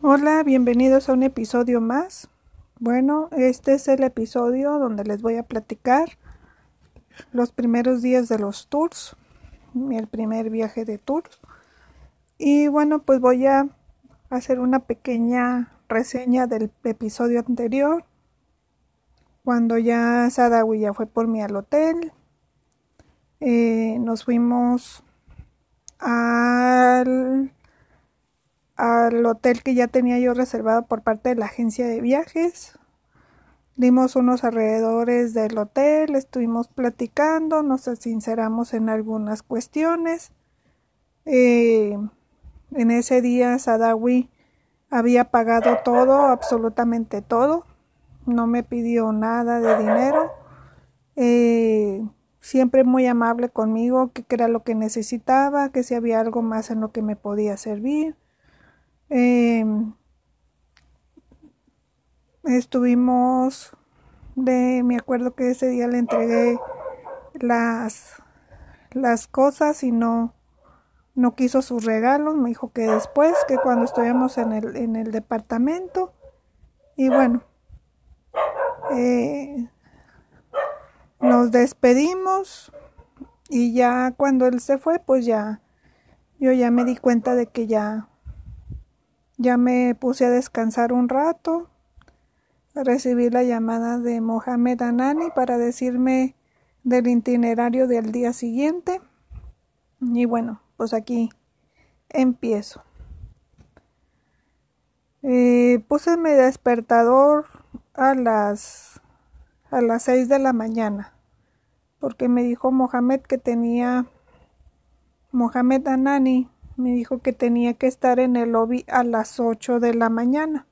Hola, bienvenidos a un episodio más. Bueno, este es el episodio donde les voy a platicar los primeros días de los tours, el primer viaje de tours. Y bueno, pues voy a hacer una pequeña reseña del episodio anterior, cuando ya Sadawi ya fue por mí al hotel. Eh, nos fuimos al al hotel que ya tenía yo reservado por parte de la agencia de viajes. Dimos unos alrededores del hotel, estuvimos platicando, nos sinceramos en algunas cuestiones. Eh, en ese día Sadawi había pagado todo, absolutamente todo. No me pidió nada de dinero. Eh, siempre muy amable conmigo, que era lo que necesitaba, que si había algo más en lo que me podía servir. Em, estuvimos de, me acuerdo que ese día le entregué las, las cosas y no, no quiso sus regalos, me dijo que después, que cuando estuvimos en el, en el departamento, y bueno, eh, nos despedimos y ya cuando él se fue, pues ya, yo ya me di cuenta de que ya ya me puse a descansar un rato. Recibí la llamada de Mohamed Anani para decirme del itinerario del día siguiente. Y bueno, pues aquí empiezo. Eh, puse mi despertador a las a las seis de la mañana porque me dijo Mohamed que tenía Mohamed Anani me dijo que tenía que estar en el lobby a las 8 de la mañana,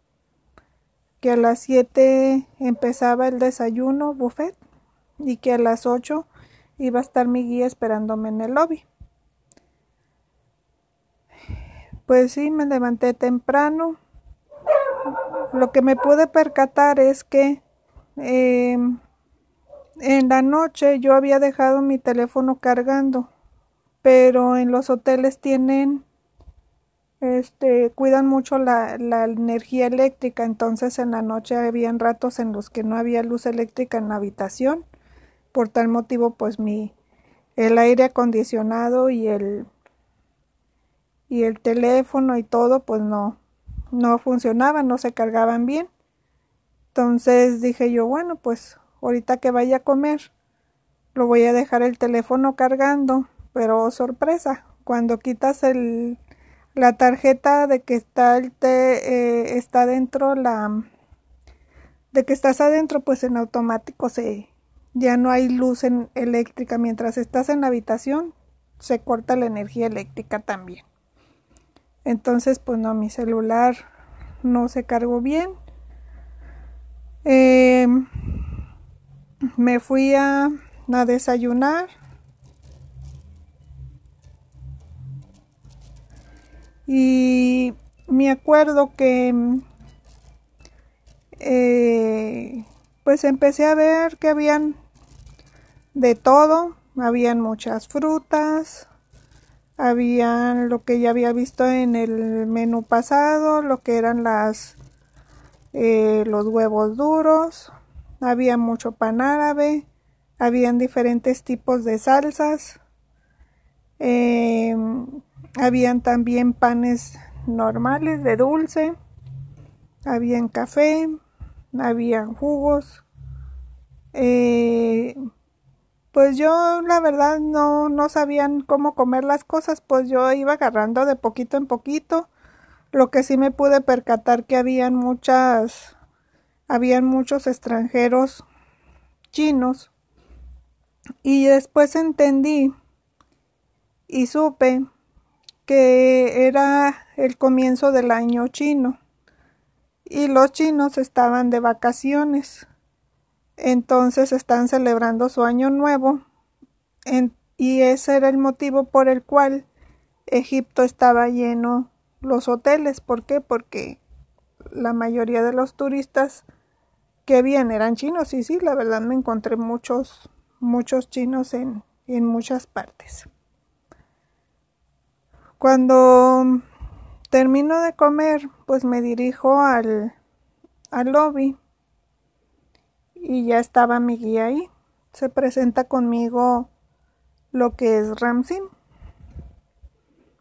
que a las 7 empezaba el desayuno buffet y que a las 8 iba a estar mi guía esperándome en el lobby. Pues sí, me levanté temprano. Lo que me pude percatar es que em, en la noche yo había dejado mi teléfono cargando pero en los hoteles tienen este cuidan mucho la, la, energía eléctrica. Entonces en la noche habían ratos en los que no había luz eléctrica en la habitación. Por tal motivo pues mi el aire acondicionado y el y el teléfono y todo pues no no funcionaban no se cargaban bien. Entonces dije yo bueno pues ahorita que vaya a comer lo voy a dejar el teléfono cargando pero sorpresa, cuando quitas el, la tarjeta de que está el eh, está dentro la de que estás adentro, pues en automático se ya no hay luz en, eléctrica mientras estás en la habitación, se corta la energía eléctrica también. Entonces, pues no, mi celular no se cargó bien. Em, me fui a, a desayunar Y me acuerdo que eh, pues empecé a ver que habían de todo, habían muchas frutas, habían lo que ya había visto en el menú pasado, lo que eran las eh, los huevos duros, había mucho pan árabe, habían diferentes tipos de salsas, eh, habían también panes normales de dulce, habían café, habían jugos. Eh, pues yo la verdad no, no sabían cómo comer las cosas, pues yo iba agarrando de poquito en poquito. Lo que sí me pude percatar que habían muchas, habían muchos extranjeros chinos. Y después entendí y supe que era el comienzo del año chino y los chinos estaban de vacaciones. Entonces están celebrando su año nuevo y ese era el motivo por el cual Egipto estaba lleno los hoteles. ¿Por qué? Porque la mayoría de los turistas que habían eran chinos y sí, la verdad me encontré muchos, muchos chinos en, en muchas partes. Cuando termino de comer, pues me dirijo al, al lobby y ya estaba mi guía ahí. Se presenta conmigo lo que es Ramsin.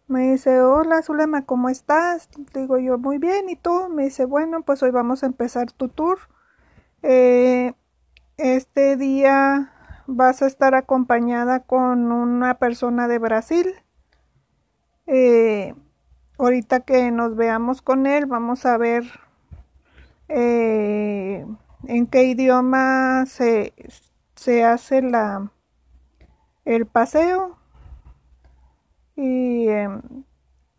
Me dice, hola Zulema, ¿cómo estás? Digo yo, muy bien, ¿y tú? Me dice, bueno, pues hoy vamos a empezar tu tour. Eh, este día vas a estar acompañada con una persona de Brasil. Eh, ahorita que nos veamos con él, vamos a ver eh, en qué idioma se, se hace la el paseo. Y, em,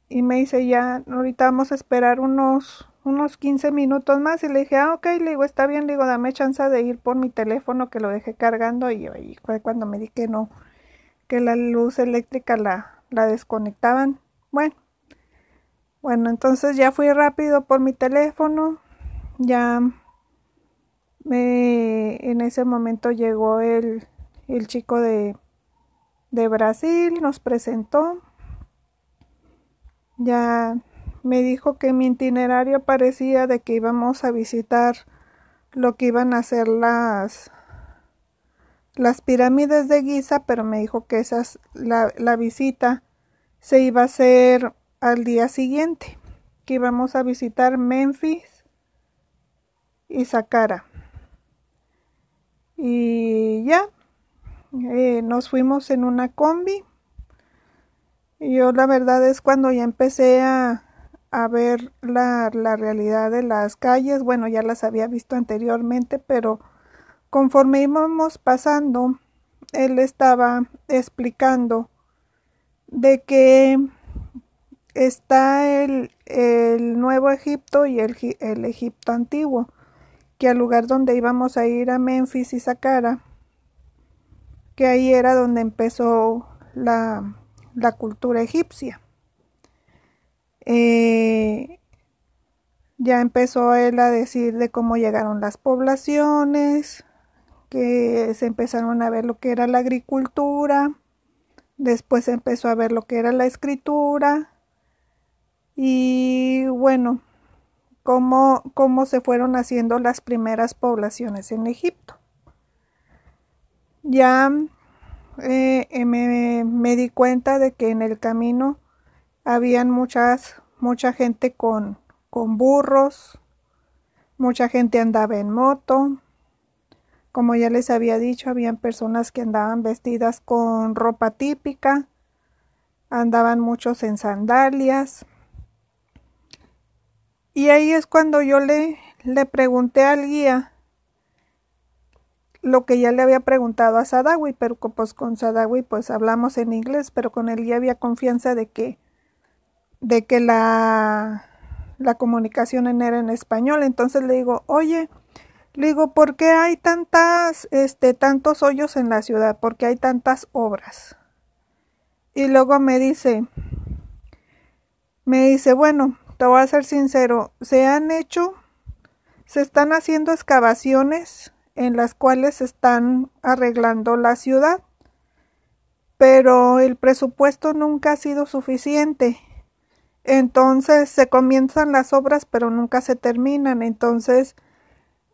y me dice ya ahorita vamos a esperar unos unos 15 minutos más y le dije ah ok le digo está bien le digo dame chance de ir por mi teléfono que lo dejé cargando y, y fue cuando me di que no que la luz eléctrica la, la desconectaban. Bueno bueno entonces ya fui rápido por mi teléfono ya en ese momento llegó el, el chico de, de Brasil, nos presentó, ya me dijo que mi itinerario parecía de que íbamos a visitar lo que iban a ser las las pirámides de Giza, pero me dijo que esas la, la visita se iba a hacer al día siguiente, que íbamos a visitar Memphis y Saqqara. Y ya eh, nos fuimos en una combi. Yo la verdad es cuando ya empecé a, a ver la, la, realidad de las calles bueno ya las había visto anteriormente pero conforme íbamos pasando él estaba explicando de que está el, el Nuevo Egipto y el, el Egipto antiguo que al lugar donde íbamos a ir a Memphis y Saqqara, que ahí era donde empezó la, la cultura egipcia. Eh, ya empezó él a decir de cómo llegaron las poblaciones, que se empezaron a ver lo que era la agricultura, después empezó a ver lo que era la escritura y bueno, cómo, cómo se fueron haciendo las primeras poblaciones en Egipto. Ya eh, me, me, di cuenta de que en el camino habían muchas, mucha gente con, con burros, mucha gente andaba en moto, como ya les había dicho, habían personas que andaban vestidas con ropa típica, andaban muchos en sandalias, y ahí es cuando yo le, le pregunté al guía lo que ya le había preguntado a Sadawi, pero pues con Sadawi pues hablamos en inglés, pero con él ya había confianza de que de que la la comunicación era en español, entonces le digo, "Oye, le digo, ¿por qué hay tantas este tantos hoyos en la ciudad? ¿Por qué hay tantas obras?" Y luego me dice me dice, "Bueno, te voy a ser sincero, se han hecho, se están haciendo excavaciones en las cuales se están arreglando la ciudad, pero el presupuesto nunca ha sido suficiente. Entonces se comienzan las obras, pero nunca se terminan. Entonces,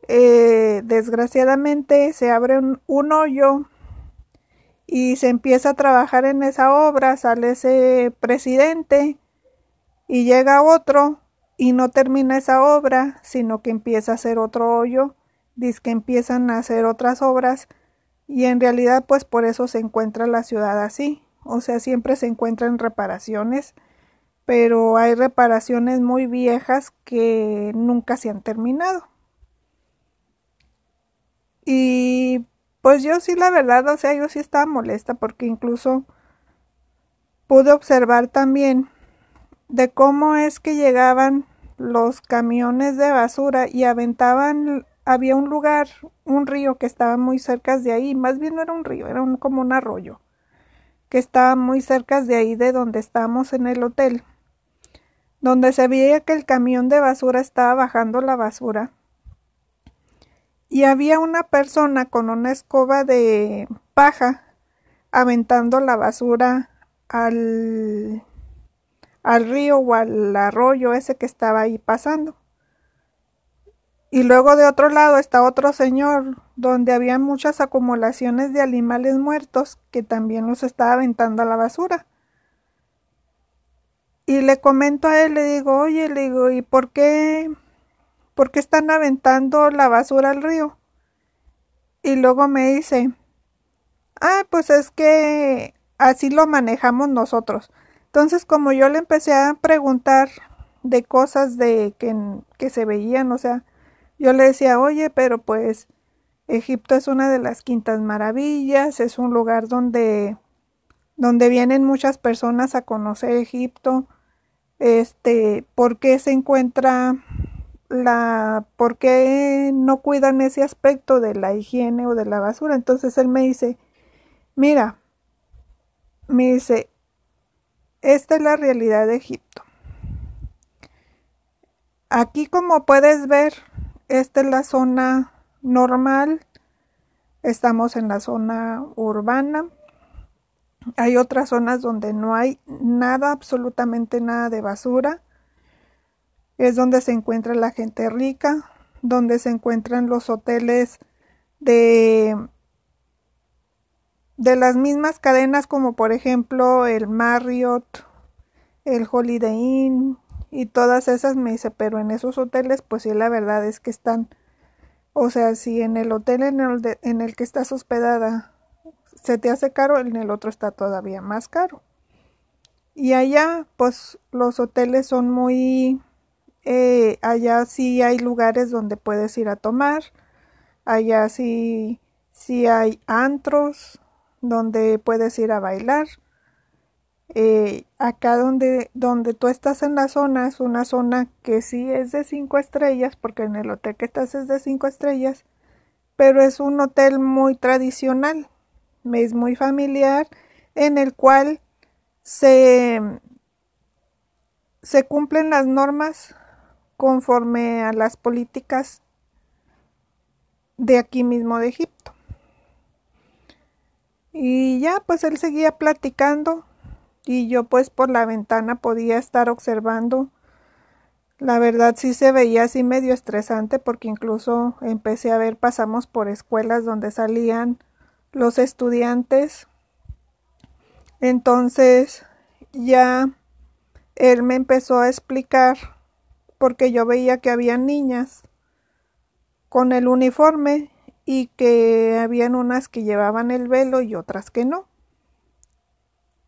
eh, desgraciadamente, se abre un, un hoyo y se empieza a trabajar en esa obra, sale ese presidente y llega otro y no termina esa obra, sino que empieza a hacer otro hoyo, dice que empiezan a hacer otras obras y en realidad pues por eso se encuentra la ciudad así, o sea, siempre se encuentran reparaciones, pero hay reparaciones muy viejas que nunca se han terminado. Y pues yo sí la verdad, o sea, yo sí estaba molesta porque incluso pude observar también de cómo es que llegaban los camiones de basura y aventaban había un lugar, un río que estaba muy cerca de ahí, más bien no era un río, era un, como un arroyo, que estaba muy cerca de ahí de donde estábamos en el hotel, donde se veía que el camión de basura estaba bajando la basura. Y había una persona con una escoba de paja aventando la basura al al río o al arroyo ese que estaba ahí pasando. Y luego de otro lado está otro señor donde había muchas acumulaciones de animales muertos que también los estaba aventando a la basura. Y le comento a él, le digo, oye, le digo, ¿y por qué, por qué están aventando la basura al río? Y luego me dice, ah, pues es que así lo manejamos nosotros. Entonces, como yo le empecé a preguntar de cosas de que, que se veían, o sea, yo le decía, oye, pero pues Egipto es una de las quintas maravillas, es un lugar donde, donde vienen muchas personas a conocer Egipto. Este, ¿por qué se encuentra la, por qué no cuidan ese aspecto de la higiene o de la basura? Entonces él me dice, mira, me dice, esta es la realidad de Egipto. Aquí como puedes ver, esta es la zona normal. Estamos en la zona urbana. Hay otras zonas donde no hay nada, absolutamente nada de basura. Es donde se encuentra la gente rica, donde se encuentran los hoteles de de las mismas cadenas como por ejemplo el Marriott, el Holiday Inn y todas esas me dice, pero en esos hoteles pues sí la verdad es que están, o sea, si en el hotel en el, en el que estás hospedada se te hace caro, en el otro está todavía más caro. Y allá pues los hoteles son muy, eh, allá sí hay lugares donde puedes ir a tomar, allá sí, sí hay antros, donde puedes ir a bailar. Eh, acá donde, donde tú estás en la zona es una zona que sí es de cinco estrellas, porque en el hotel que estás es de cinco estrellas, pero es un hotel muy tradicional, es muy familiar, en el cual se, se cumplen las normas conforme a las políticas de aquí mismo de Egipto. Y ya pues él seguía platicando y yo pues por la ventana podía estar observando. La verdad sí se veía así medio estresante porque incluso empecé a ver, pasamos por escuelas donde salían los estudiantes. Entonces ya él me empezó a explicar porque yo veía que había niñas con el uniforme y que habían unas que llevaban el velo y otras que no.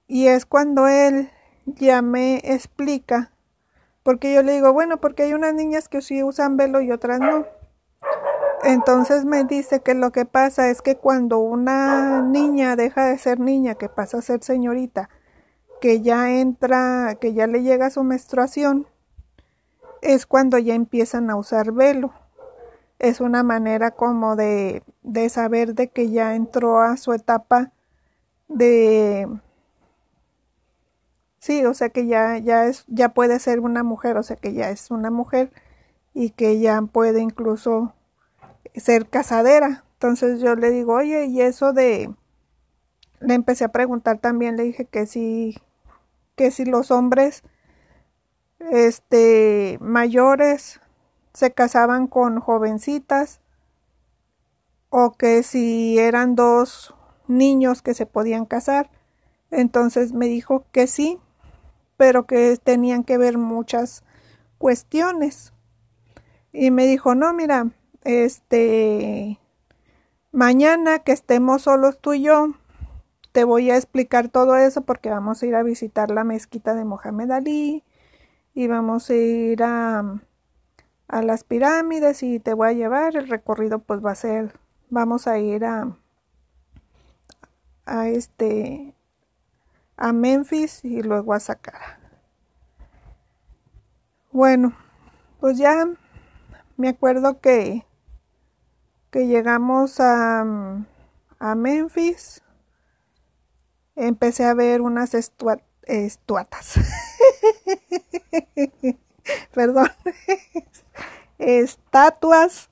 Y es cuando él ya me explica, porque yo le digo, bueno, porque hay unas niñas que sí usan velo y otras no. Entonces me dice que lo que pasa es que cuando una niña deja de ser niña, que pasa a ser señorita, que ya entra, que ya le llega su menstruación, es cuando ya empiezan a usar velo es una manera como de, de saber de que ya entró a su etapa de sí, o sea que ya, ya es, ya puede ser una mujer, o sea que ya es una mujer y que ya puede incluso ser casadera. Entonces yo le digo, oye, y eso de, le empecé a preguntar también, le dije que si, que si los hombres, este, mayores se casaban con jovencitas o que si eran dos niños que se podían casar. Entonces me dijo que sí, pero que tenían que ver muchas cuestiones. Y me dijo, no, mira, este, mañana que estemos solos tú y yo, te voy a explicar todo eso porque vamos a ir a visitar la mezquita de Mohamed Ali y vamos a ir a a las pirámides y te voy a llevar. El recorrido pues va a ser, vamos a ir a, a este, a Memphis y luego a Saqqara. Bueno, pues ya me acuerdo que, que llegamos a, a Memphis. Empecé a ver unas estuatas. Perdón estatuas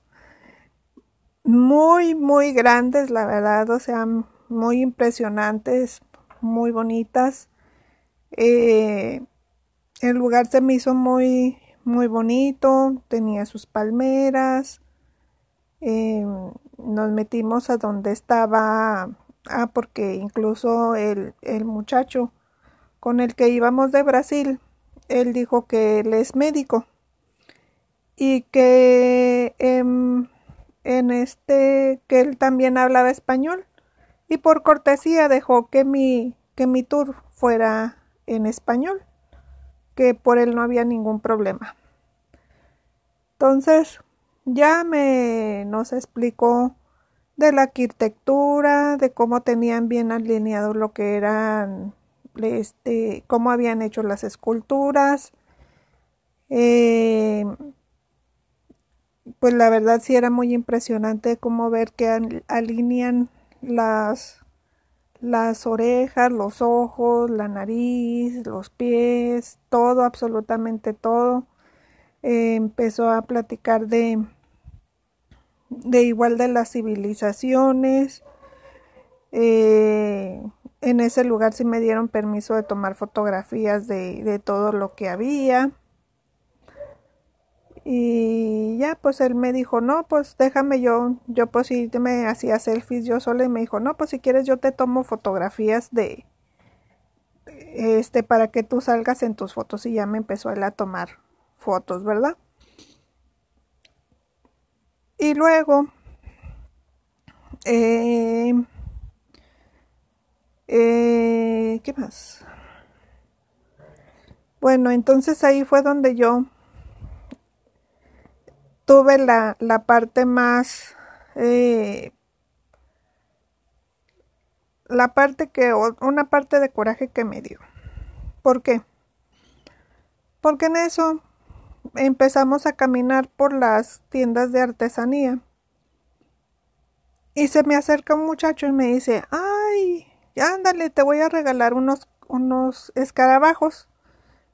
muy, muy grandes, la verdad, o sea, muy impresionantes, muy bonitas. Eh, el lugar se me hizo muy, muy bonito, tenía sus palmeras. Eh, nos metimos a donde estaba, ah, porque incluso el, el muchacho con el que íbamos de Brasil, él dijo que él es médico y que em, en este que él también hablaba español. Y por cortesía dejó que mi que mi tour fuera en español que por él no había ningún problema. Entonces ya me nos explicó de la arquitectura de cómo tenían bien alineado lo que eran este cómo habían hecho las esculturas eh, pues la verdad sí era muy impresionante como ver que alinean las las orejas, los ojos, la nariz, los pies, todo, absolutamente todo. Eh, empezó a platicar de, de igual de las civilizaciones. Eh, en ese lugar sí me dieron permiso de tomar fotografías de, de todo lo que había. Y ya, pues él me dijo, no, pues déjame yo, yo pues sí me hacía selfies yo sola y me dijo, no, pues si quieres yo te tomo fotografías de, este, para que tú salgas en tus fotos y ya me empezó él a tomar fotos, ¿verdad? Y luego, eh, eh, ¿qué más? Bueno, entonces ahí fue donde yo tuve la, la parte más eh, la parte que una parte de coraje que me dio ¿por qué? porque en eso empezamos a caminar por las tiendas de artesanía y se me acerca un muchacho y me dice ay ándale te voy a regalar unos unos escarabajos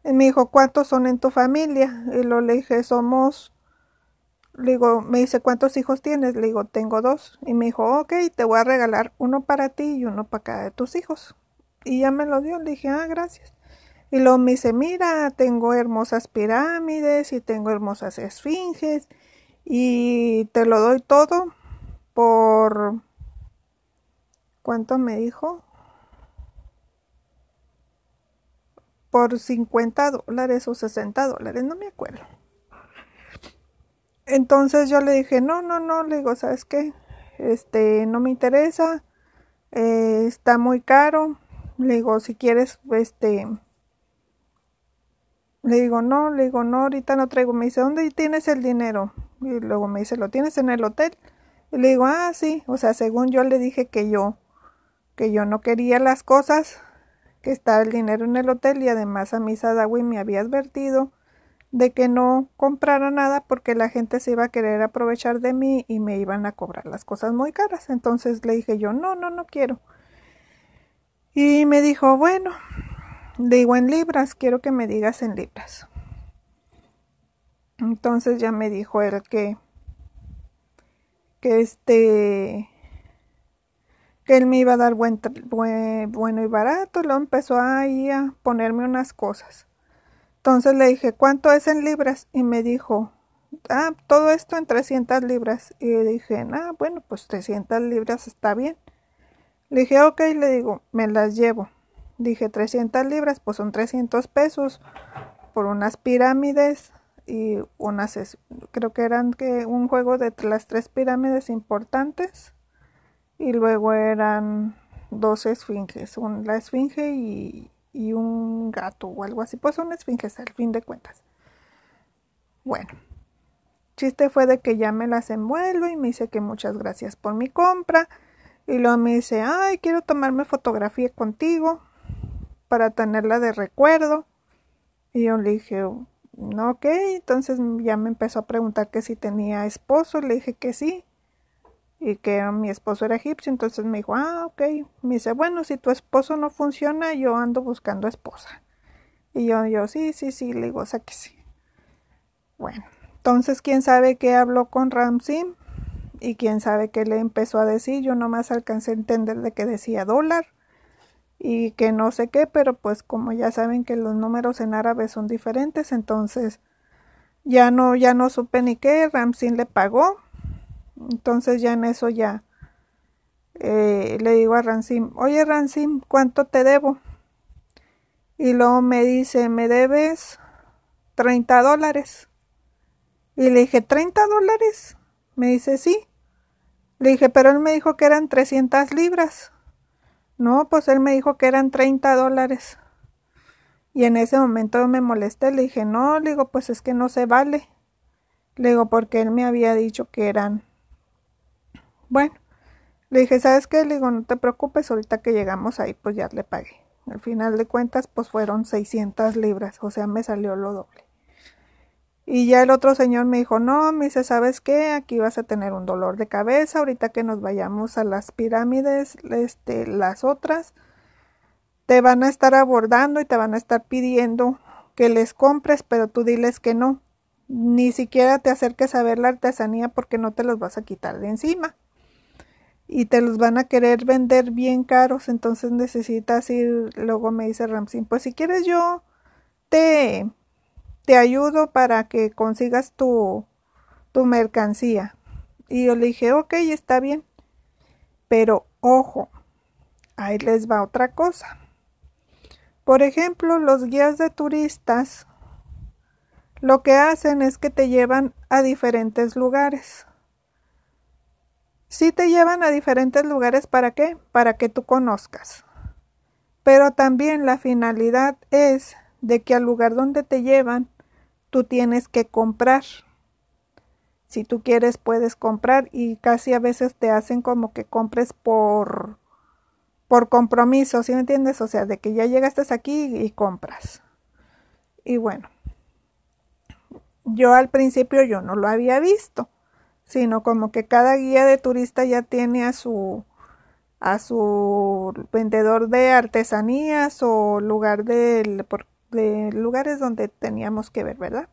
y me dijo cuántos son en tu familia y lo le dije somos le digo, me dice, ¿cuántos hijos tienes? Le digo, tengo dos. Y me dijo, ok, te voy a regalar uno para ti y uno para cada de tus hijos. Y ya me lo dio. Le dije, ah, gracias. Y luego me dice, mira, tengo hermosas pirámides y tengo hermosas esfinges. Y te lo doy todo por... ¿Cuánto me dijo? Por 50 dólares o 60 dólares, no me acuerdo. Entonces yo le dije, no, no, no, le digo, ¿sabes qué? Este, no me interesa, eh, está muy caro. Le digo, si quieres, este, le digo, no, le digo, no, ahorita no traigo. Me dice, ¿dónde tienes el dinero? Y luego me dice, ¿lo tienes en el hotel? Y le digo, ah, sí. O sea, según yo le dije que yo, que yo no quería las cosas, que estaba el dinero en el hotel y además a mi Sadawi me había advertido de que no comprara nada porque la gente se iba a querer aprovechar de mí y me iban a cobrar las cosas muy caras. Entonces le dije yo, no, no, no quiero. Y me dijo, bueno, digo en libras, quiero que me digas en libras. Entonces ya me dijo él que, que este, que él me iba a dar buen, bueno y barato. Luego empezó ahí a ponerme unas cosas. Entonces le dije, ¿cuánto es en libras? Y me dijo, ah, todo esto en 300 libras. Y le dije, ah, bueno, pues 300 libras está bien. Le dije, ok, le digo, me las llevo. Dije, 300 libras, pues son 300 pesos por unas pirámides y unas, creo que eran que un juego de las tres pirámides importantes y luego eran dos esfinges, la esfinge y, y un gato o algo así. Pues son esfinges al fin de cuentas. Bueno, chiste fue de que ya me las envuelvo y me dice que muchas gracias por mi compra. Y luego me dice, ay, quiero tomarme fotografía contigo para tenerla de recuerdo. Y yo le dije, no, ok. Entonces ya me empezó a preguntar que si tenía esposo. Le dije que sí y que mi esposo era egipcio, entonces me dijo, ah, ok, me dice, bueno, si tu esposo no funciona, yo ando buscando esposa. Y yo, yo, sí, sí, sí, le digo, o sea que sí. Bueno, entonces, ¿quién sabe qué habló con Ramsey? Y quién sabe qué le empezó a decir, yo nomás alcancé a entender de que decía dólar. y que no sé qué, pero pues como ya saben que los números en árabe son diferentes, entonces ya no, ya no supe ni qué, Ramsin le pagó, entonces ya en eso ya eh, le digo a Ramsin, oye Ramsin, ¿cuánto te debo? Y luego me dice, me debes 30 dólares. Y le dije, ¿30 dólares? Me dice, sí. Le dije, pero él me dijo que eran 300 libras. No, pues él me dijo que eran 30 dólares. Y en ese momento me molesté, le dije, no, le digo, pues es que no se vale. Le digo, porque él me había dicho que eran... Bueno, le dije, ¿sabes qué? Le digo, no te preocupes, ahorita que llegamos ahí, pues ya le pagué. Al final de cuentas, pues fueron 600 libras, o sea, me salió lo doble. Y ya el otro señor me dijo, no, me dice, ¿sabes qué? Aquí vas a tener un dolor de cabeza, ahorita que nos vayamos a las pirámides, este, las otras, te van a estar abordando y te van a estar pidiendo que les compres, pero tú diles que no. Ni siquiera te acerques a ver la artesanía porque no te los vas a quitar de encima y te los van a querer vender bien caros, entonces necesitas ir, luego me dice Ramsin, pues si quieres yo te, te ayudo para que consigas tu, tu mercancía. Y yo le dije, ok, está bien, pero ojo, ahí les va otra cosa. Por ejemplo, los guías de turistas lo que hacen es que te llevan a diferentes lugares. Sí te llevan a diferentes lugares para qué? Para que tú conozcas. Pero también la finalidad es de que al lugar donde te llevan, tú tienes que comprar. Si tú quieres, puedes comprar y casi a veces te hacen como que compres por por compromiso, ¿sí me entiendes? O sea, de que ya llegaste aquí y compras. Y bueno, yo al principio yo no lo había visto sino como que cada guía de turista ya tiene a su a su vendedor de artesanías o lugar de, de lugares donde teníamos que ver, ¿verdad?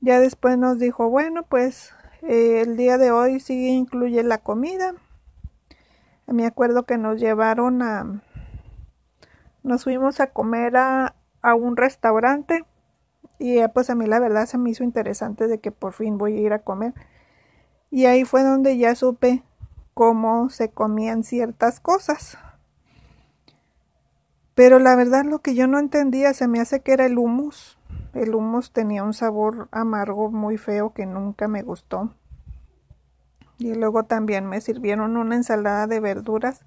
Ya después nos dijo, bueno, pues eh, el día de hoy sí incluye la comida. Me acuerdo que nos llevaron a, nos fuimos a comer a, a un restaurante y pues a mí la verdad se me hizo interesante de que por fin voy a ir a comer y ahí fue donde ya supe cómo se comían ciertas cosas. Pero la verdad lo que yo no entendía se me hace que era el humus. El humus tenía un sabor amargo muy feo que nunca me gustó. Y luego también me sirvieron una ensalada de verduras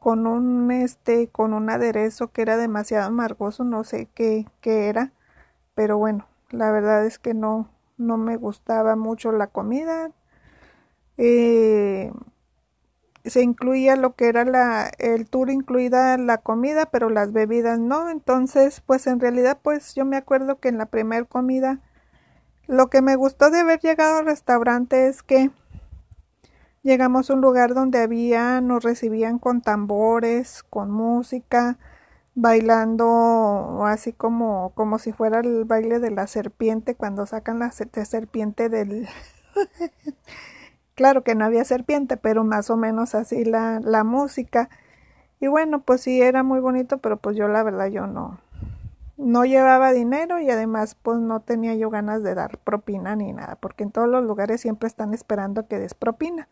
con un este con un aderezo que era demasiado amargoso, no sé qué, qué era, pero bueno, la verdad es que no no me gustaba mucho la comida, eh, se incluía lo que era la, el tour incluida la comida, pero las bebidas no. Entonces, pues en realidad, pues yo me acuerdo que en la primera comida, lo que me gustó de haber llegado al restaurante es que llegamos a un lugar donde había, nos recibían con tambores, con música, bailando así como, como si fuera el baile de la serpiente cuando sacan la serpiente del Claro que no había serpiente, pero más o menos así la, la música. Y bueno, pues sí, era muy bonito, pero pues yo la verdad yo no, no llevaba dinero y además pues no tenía yo ganas de dar propina ni nada, porque en todos los lugares siempre están esperando que des propina.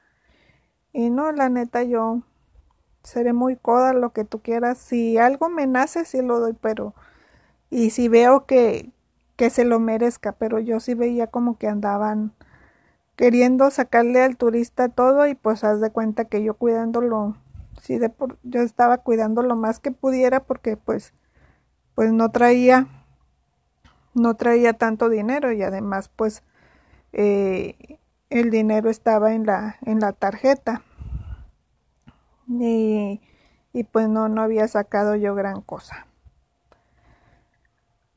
Y no, la neta yo seré muy coda lo que tú quieras. Si algo me nace, sí lo doy, pero... Y si veo que, que se lo merezca, pero yo sí veía como que andaban queriendo sacarle al turista todo y pues haz de cuenta que yo cuidándolo, sí, yo estaba cuidando lo más que pudiera porque pues, pues no traía, no traía tanto dinero y además pues eh, el dinero estaba en la, en la tarjeta y, y pues no, no había sacado yo gran cosa.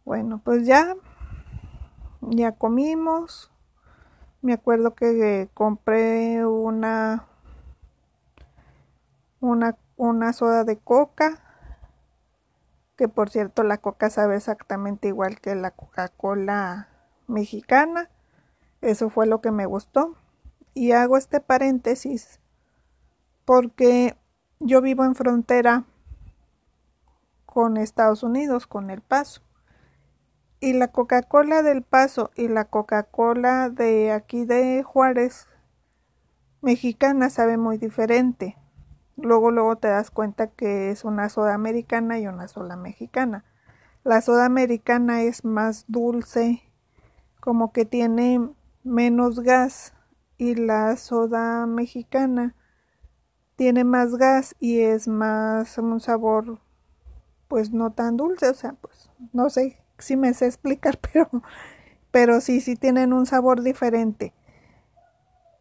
Bueno, pues ya, ya comimos, me acuerdo que compré una, una, una soda de coca, que por cierto la coca sabe exactamente igual que la Coca-Cola mexicana. Eso fue lo que me gustó. Y hago este paréntesis porque yo vivo en frontera con Estados Unidos, con El Paso. Y la Coca-Cola del Paso y la Coca-Cola de aquí de Juárez, mexicana, sabe muy diferente. Luego, luego te das cuenta que es una soda americana y una soda mexicana. La soda americana es más dulce, como que tiene menos gas y la soda mexicana tiene más gas y es más un sabor pues no tan dulce, o sea, pues no sé si me sé explicar, pero pero sí sí tienen un sabor diferente.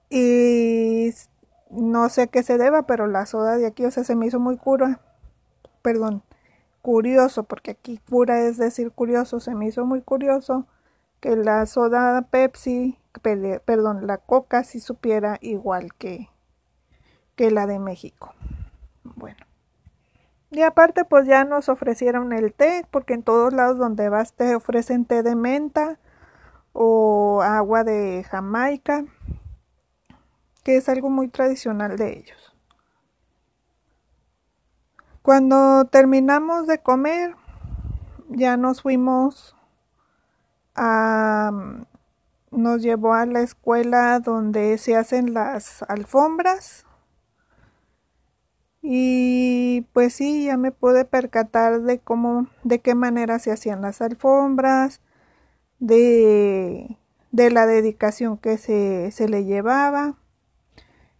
Y no sé a qué se deba, pero la soda de aquí, o sea, se me hizo muy cura, perdón, curioso, porque aquí cura es decir curioso, se me hizo muy curioso que la soda Pepsi, perdón, la Coca si supiera igual que, que la de México. Bueno. Y aparte pues ya nos ofrecieron el té, porque en todos lados donde vas te ofrecen té de menta o agua de Jamaica que es algo muy tradicional de ellos. Cuando terminamos de comer, ya nos fuimos a... nos llevó a la escuela donde se hacen las alfombras. Y pues sí, ya me pude percatar de cómo, de qué manera se hacían las alfombras, de, de la dedicación que se, se le llevaba.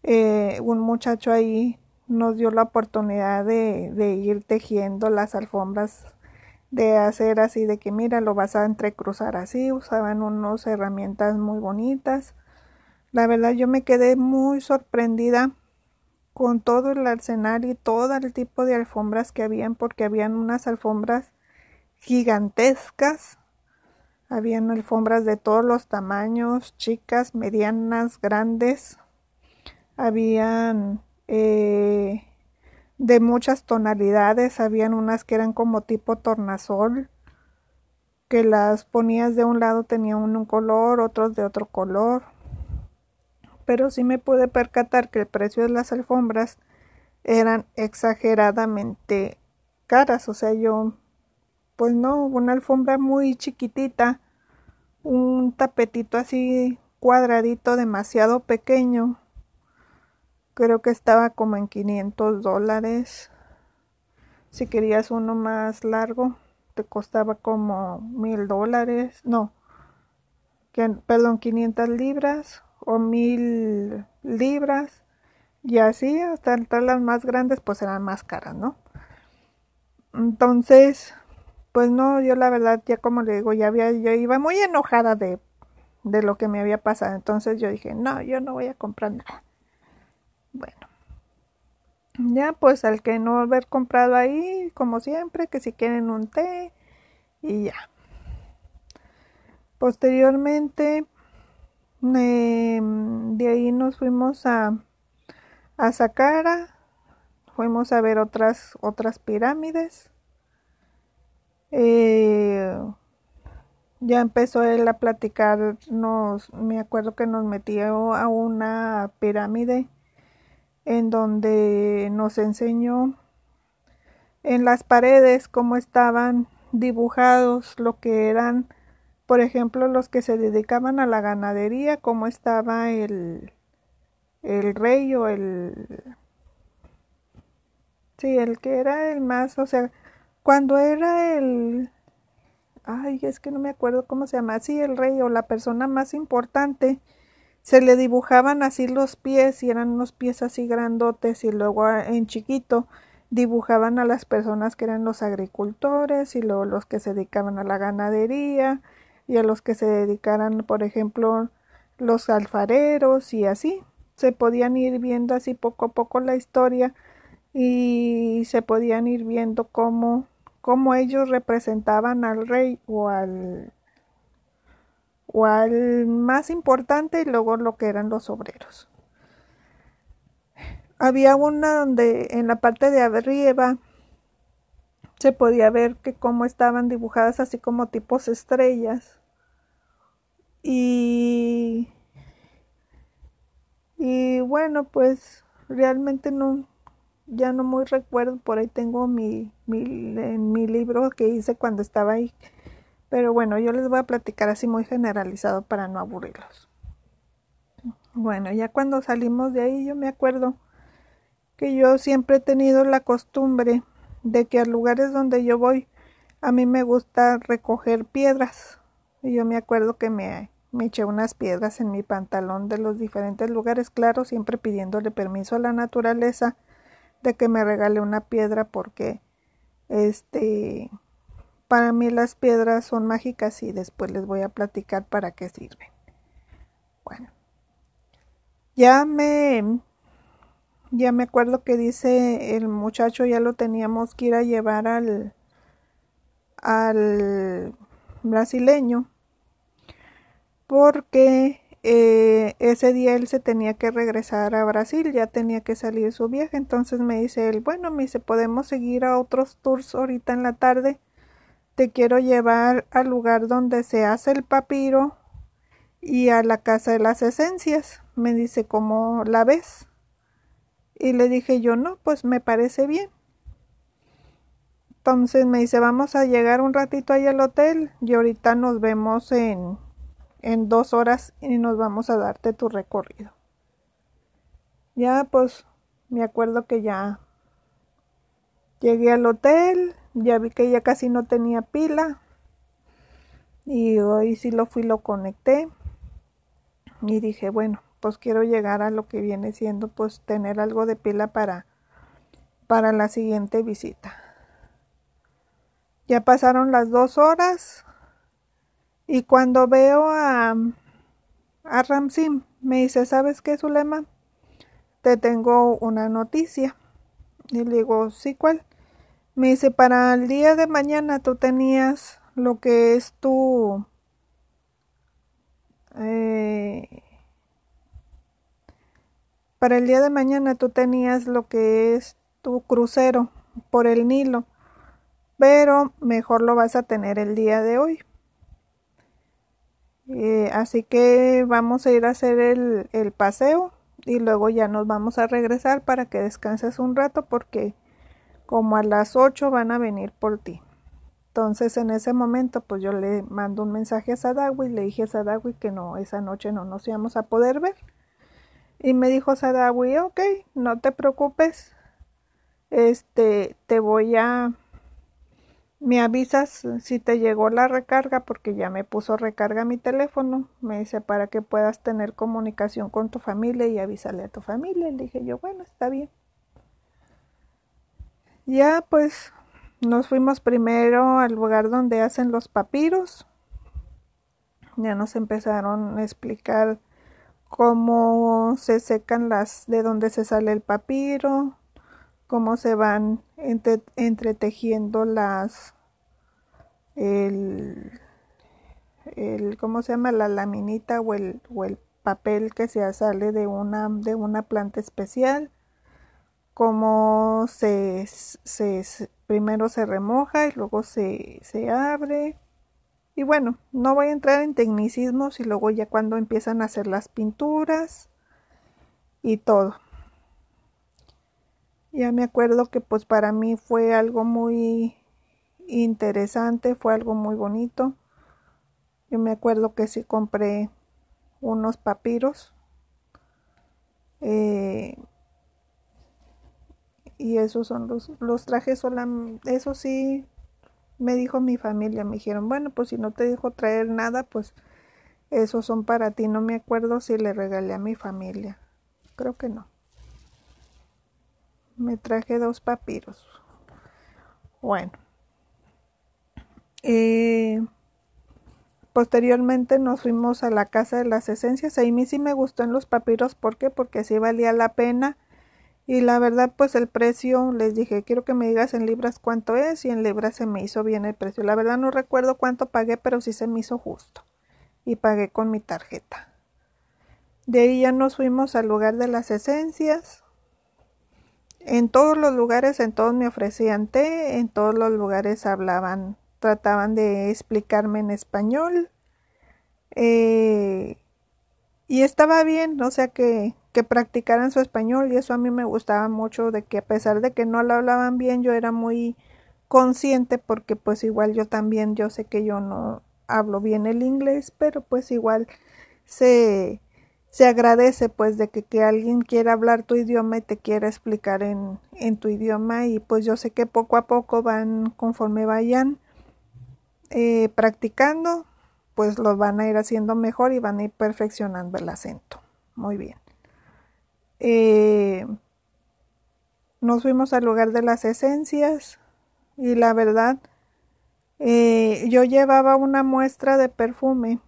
Eh, un muchacho ahí nos dio la oportunidad de, de, ir tejiendo las alfombras, de hacer así, de que mira, lo vas a entrecruzar así, usaban unas herramientas muy bonitas. La verdad yo me quedé muy sorprendida con todo el arsenal y todo el tipo de alfombras que habían, porque habían unas alfombras gigantescas, habían alfombras de todos los tamaños, chicas, medianas, grandes, habían eh, de muchas tonalidades, habían unas que eran como tipo tornasol, que las ponías de un lado tenían un color, otros de otro color. Pero sí me pude percatar que el precio de las alfombras eran exageradamente caras, o sea, yo pues no, una alfombra muy chiquitita, un tapetito así cuadradito demasiado pequeño creo que estaba como en 500 dólares. Si querías uno más largo te costaba como mil dólares no perdón 500 libras o mil libras y así hasta las más grandes pues eran más caras no entonces pues no yo la verdad ya como le digo ya había yo iba muy enojada de de lo que me había pasado entonces yo dije no yo no voy a comprar nada bueno. Ya, pues al que no haber comprado ahí, como siempre, que si quieren un té y ya. Posteriormente, de ahí nos fuimos a, a Saqqara, fuimos a ver otras, otras pirámides. Eh, ya empezó él a platicar, nos, me acuerdo que nos metió a una pirámide en donde nos enseñó en las paredes cómo estaban dibujados lo que eran, por ejemplo, los que se dedicaban a la ganadería, cómo estaba el, el rey o el... Sí, el que era el más, o sea, cuando era el... Ay, es que no me acuerdo cómo se llama, sí, el rey o la persona más importante, se le dibujaban así los pies y eran unos pies así grandotes y luego en chiquito dibujaban a las personas que eran los agricultores y luego los que se dedicaban a la ganadería y a los que se dedicaran por ejemplo los alfareros y así se podían ir viendo así poco a poco la historia y se podían ir viendo cómo, cómo ellos representaban al rey o al o al más importante y luego lo que eran los obreros. Había una donde en la parte de arriba se podía ver que cómo estaban dibujadas así como tipos estrellas y y bueno pues realmente no ya no muy recuerdo, por ahí tengo mi, mi, mi libro que hice cuando estaba ahí. Pero bueno, yo les voy a platicar así muy generalizado para no aburrirlos. Bueno, ya cuando salimos de ahí yo me acuerdo que yo siempre he tenido la costumbre de que a lugares donde yo voy a mí me gusta recoger piedras. Y yo me acuerdo que me, me eché unas piedras en mi pantalón de los diferentes lugares, claro, siempre pidiéndole permiso a la naturaleza de que me regale una piedra porque este para mí las piedras son mágicas y después les voy a platicar para qué sirven. Bueno, ya me ya me acuerdo que dice el muchacho ya lo teníamos que ir a llevar al al brasileño porque eh, ese día él se tenía que regresar a Brasil, ya tenía que salir su viaje, entonces me dice él, bueno, me dice, podemos seguir a otros tours ahorita en la tarde, te quiero llevar al lugar donde se hace el papiro y a la casa de las esencias, me dice, ¿cómo la ves? Y le dije yo, no, pues me parece bien. Entonces me dice, vamos a llegar un ratito ahí al hotel y ahorita nos vemos en en dos horas y nos vamos a darte tu recorrido. Ya pues me acuerdo que ya llegué al hotel, ya vi que ya casi no tenía pila y hoy sí lo fui, lo conecté y dije, bueno, pues quiero llegar a lo que viene siendo pues tener algo de pila para para la siguiente visita. Ya pasaron las dos horas, y cuando veo a, a Ramsim, me dice, ¿sabes qué, Zulema? Te tengo una noticia. Y le digo, ¿sí cuál? Me dice, para el día de mañana tú tenías lo que es tu... Eh, para el día de mañana tú tenías lo que es tu crucero por el Nilo, pero mejor lo vas a tener el día de hoy. Eh, así que vamos a ir a hacer el, paseo y luego ya nos vamos a regresar para que descanses un rato porque como a las 8 van a venir por ti. Entonces en ese momento pues yo le mando un mensaje a Sadawi, le dije a Sadawi que no, esa noche no nos íbamos a poder ver. Y me dijo Sadawi, ok, no te preocupes, este, te voy a me avisas si te llegó la recarga porque ya me puso recarga mi teléfono. Me dice para que puedas tener comunicación con tu familia y avísale a tu familia. Le dije yo, bueno, está bien. Ya pues nos fuimos primero al lugar donde hacen los papiros. Ya nos empezaron a explicar cómo se secan las, de dónde se sale el papiro, cómo se van entretejiendo las el, el cómo se llama la laminita o el, o el papel que se sale de una de una planta especial. Cómo se, se, primero se remoja y luego se, se abre. Y bueno no voy a entrar en tecnicismos y luego ya cuando empiezan a hacer las pinturas y todo ya me acuerdo que pues para mí fue algo muy interesante, fue algo muy bonito. Yo me acuerdo que sí compré unos papiros. Eh, y esos son los, los trajes solamente, eso sí me dijo mi familia, me dijeron, bueno, pues si no te dejo traer nada, pues esos son para ti. No me acuerdo si le regalé a mi familia. Creo que no me traje dos papiros. Bueno. Eh, posteriormente nos fuimos a la casa de las esencias. A mí sí me gustó en los papiros. ¿Por qué? Porque así valía la pena. Y la verdad, pues el precio, les dije, quiero que me digas en libras cuánto es. Y en libras se me hizo bien el precio. La verdad no recuerdo cuánto pagué, pero sí se me hizo justo. Y pagué con mi tarjeta. De ahí ya nos fuimos al lugar de las esencias. En todos los lugares, en todos me ofrecían té, en todos los lugares hablaban, trataban de explicarme en español. Eh, y estaba bien, o sea que, que practicaran su español y eso a mí me gustaba mucho de que a pesar de que no lo hablaban bien yo era muy consciente porque pues igual yo también yo sé que yo no hablo bien el inglés pero pues igual se se agradece pues de que, que, alguien quiera hablar tu idioma y te quiera explicar en, en, tu idioma. Y pues yo sé que poco a poco van conforme vayan eh, practicando pues lo van a ir haciendo mejor y van a ir perfeccionando el acento. Muy bien. Eh, nos fuimos al lugar de las esencias y la verdad eh, yo llevaba una muestra de perfume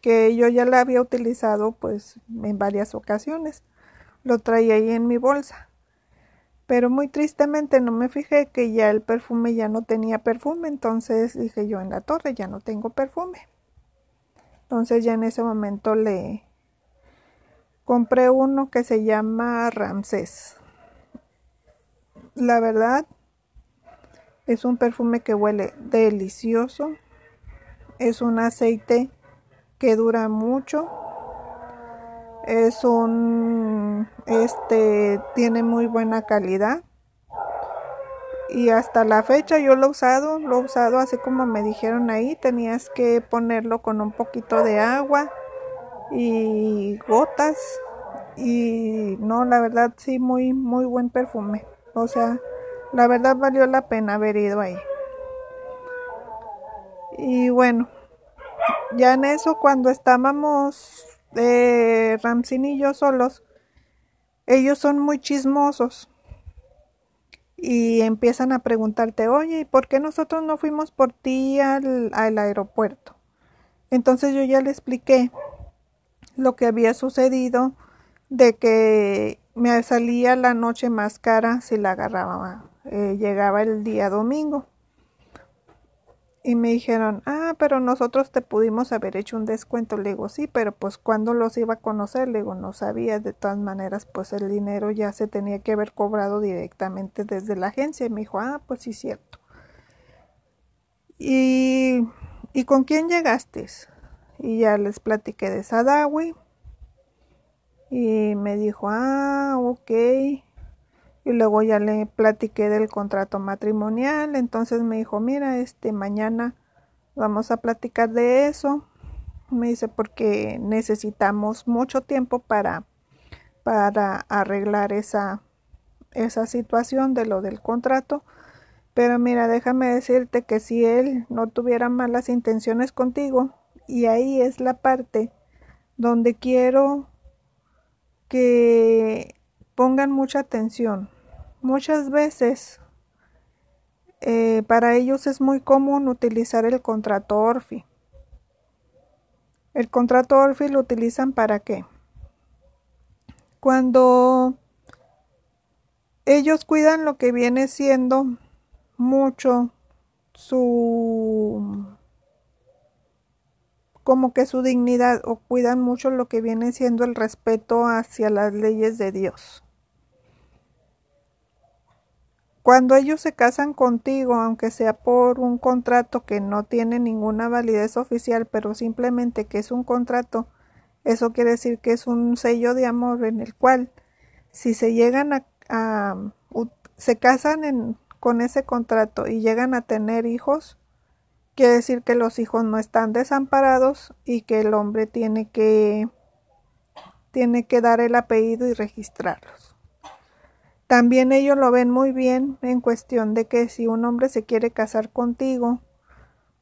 que yo ya la había utilizado pues en varias ocasiones. Lo traía ahí en mi bolsa. Pero muy tristemente no me fijé que ya el perfume ya no tenía perfume, entonces dije yo en la torre ya no tengo perfume. Entonces ya en ese momento le compré uno que se llama Ramsés. La verdad es un perfume que huele delicioso. Es un aceite que dura mucho. Es un este tiene muy buena calidad. Y hasta la fecha yo lo he usado, lo he usado así como me dijeron ahí, tenías que ponerlo con un poquito de agua y gotas y no, la verdad sí muy muy buen perfume. O sea, la verdad valió la pena haber ido ahí. Y bueno, ya en eso, cuando estábamos eh, y yo solos, ellos son muy chismosos y empiezan a preguntarte, oye, ¿y por qué nosotros no fuimos por ti al, al aeropuerto? Entonces yo ya le expliqué lo que había sucedido de que me salía la noche más cara si la agarraba, eh, llegaba el día domingo. Y me dijeron, ah, pero nosotros te pudimos haber hecho un descuento. Le digo, sí, pero pues cuando los iba a conocer, le digo, no sabía. De todas maneras, pues el dinero ya se tenía que haber cobrado directamente desde la agencia. Y me dijo, ah, pues sí, cierto. ¿Y, ¿y con quién llegaste? Y ya les platiqué de Sadawi. Y me dijo, ah, ok y luego ya le platiqué del contrato matrimonial, entonces me dijo, mira, este mañana vamos a platicar de eso. Me dice porque necesitamos mucho tiempo para para arreglar esa esa situación de lo del contrato. Pero mira, déjame decirte que si él no tuviera malas intenciones contigo, y ahí es la parte donde quiero que pongan mucha atención. Muchas veces eh, para ellos es muy común utilizar el contrato Orfi. El contrato Orfi lo utilizan para qué? Cuando ellos cuidan lo que viene siendo mucho su como que su dignidad o cuidan mucho lo que viene siendo el respeto hacia las leyes de Dios. Cuando ellos se casan contigo, aunque sea por un contrato que no tiene ninguna validez oficial, pero simplemente que es un contrato, eso quiere decir que es un sello de amor en el cual si se llegan a, se casan con ese contrato y llegan a tener hijos, Quiere decir que los hijos no están desamparados y que el hombre tiene que tiene que dar el apellido y registrarlos. También ellos lo ven muy bien en cuestión de que si un hombre se quiere casar contigo,